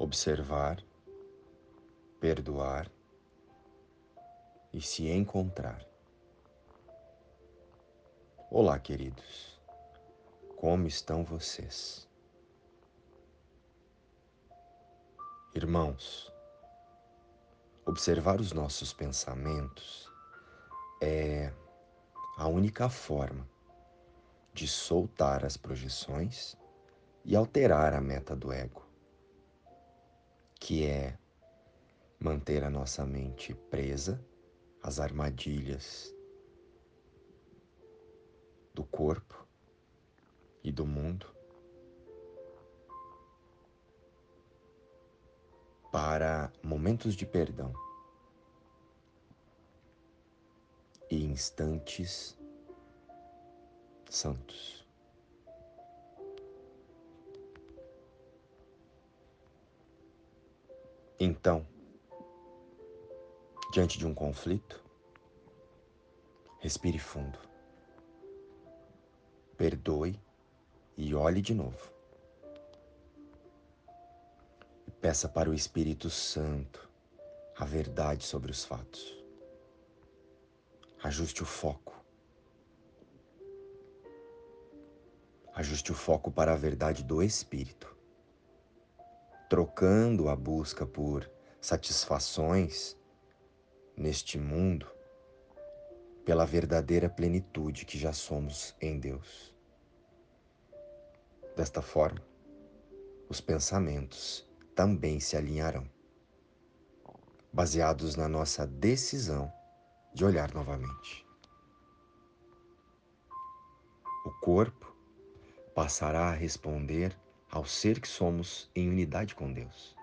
observar, perdoar e se encontrar. Olá, queridos. Como estão vocês? Irmãos, observar os nossos pensamentos é a única forma de soltar as projeções e alterar a meta do ego, que é manter a nossa mente presa às armadilhas do corpo e do mundo para momentos de perdão e instantes santos. Então, diante de um conflito, respire fundo, perdoe e olhe de novo. Peça para o Espírito Santo a verdade sobre os fatos. Ajuste o foco. Ajuste o foco para a verdade do Espírito, trocando a busca por satisfações neste mundo pela verdadeira plenitude que já somos em Deus. Desta forma, os pensamentos também se alinharão, baseados na nossa decisão de olhar novamente. O corpo passará a responder ao ser que somos em unidade com Deus.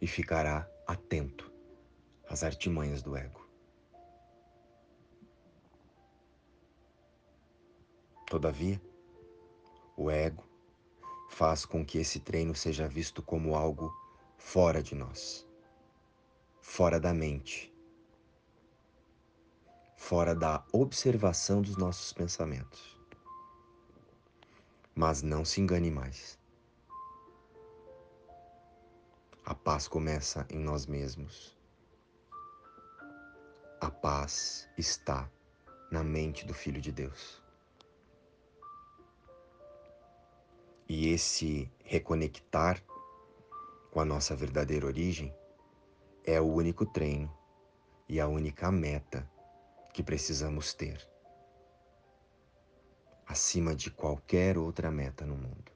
E ficará atento às artimanhas do ego. Todavia, o ego, faz com que esse treino seja visto como algo fora de nós, fora da mente, fora da observação dos nossos pensamentos. Mas não se engane mais. A paz começa em nós mesmos. A paz está na mente do Filho de Deus. E esse reconectar com a nossa verdadeira origem é o único treino e a única meta que precisamos ter, acima de qualquer outra meta no mundo.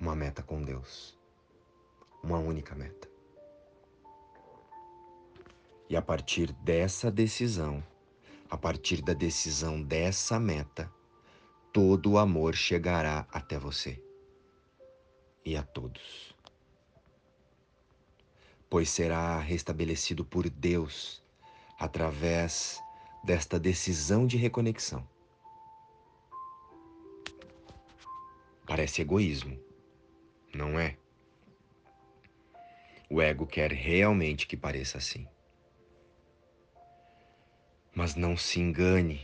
Uma meta com Deus, uma única meta. E a partir dessa decisão, a partir da decisão dessa meta, todo o amor chegará até você e a todos. Pois será restabelecido por Deus através desta decisão de reconexão. Parece egoísmo, não é? O ego quer realmente que pareça assim. Mas não se engane,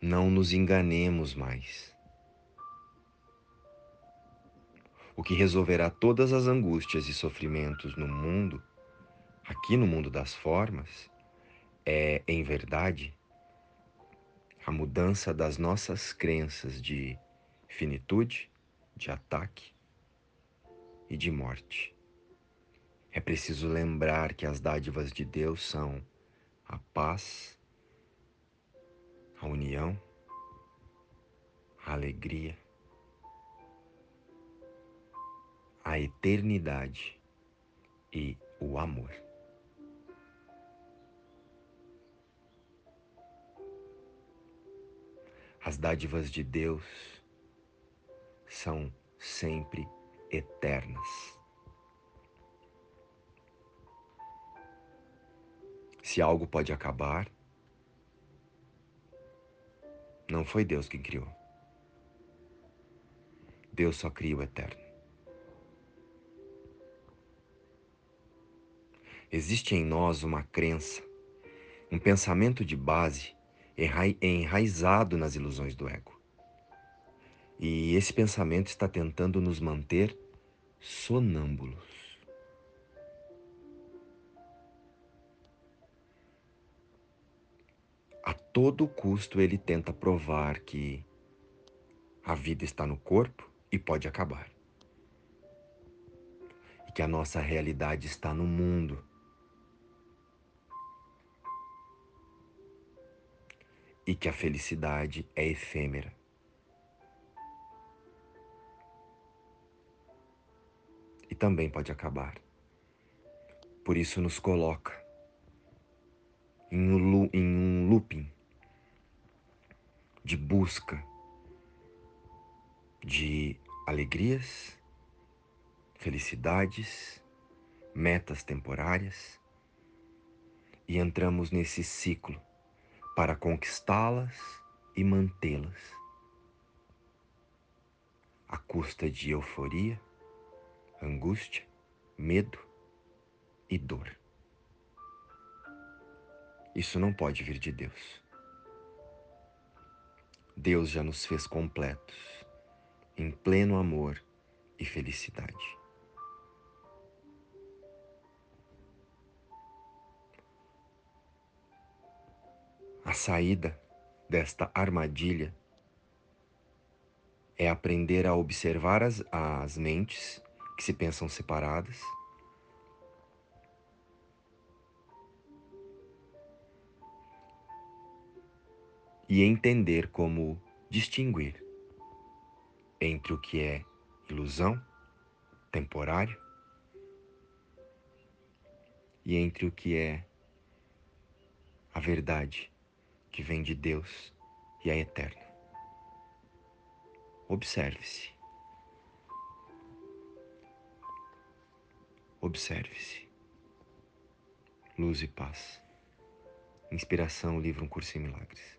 não nos enganemos mais. O que resolverá todas as angústias e sofrimentos no mundo, aqui no mundo das formas, é, em verdade, a mudança das nossas crenças de finitude, de ataque e de morte. É preciso lembrar que as dádivas de Deus são a paz, a união, a alegria, a eternidade e o amor. As dádivas de Deus são sempre eternas. Se algo pode acabar, não foi Deus quem criou. Deus só cria o eterno. Existe em nós uma crença, um pensamento de base enraizado nas ilusões do ego. E esse pensamento está tentando nos manter sonâmbulos. A todo custo ele tenta provar que a vida está no corpo e pode acabar. E que a nossa realidade está no mundo. E que a felicidade é efêmera. E também pode acabar. Por isso nos coloca em um, looping de busca de alegrias, felicidades, metas temporárias e entramos nesse ciclo para conquistá-las e mantê-las à custa de euforia, angústia, medo e dor. Isso não pode vir de Deus. Deus já nos fez completos, em pleno amor e felicidade. A saída desta armadilha é aprender a observar as, as mentes que se pensam separadas. E entender como distinguir entre o que é ilusão, temporário, e entre o que é a verdade que vem de Deus e é eterno. Observe-se. Observe-se. Luz e paz. Inspiração, livro Um Curso em Milagres.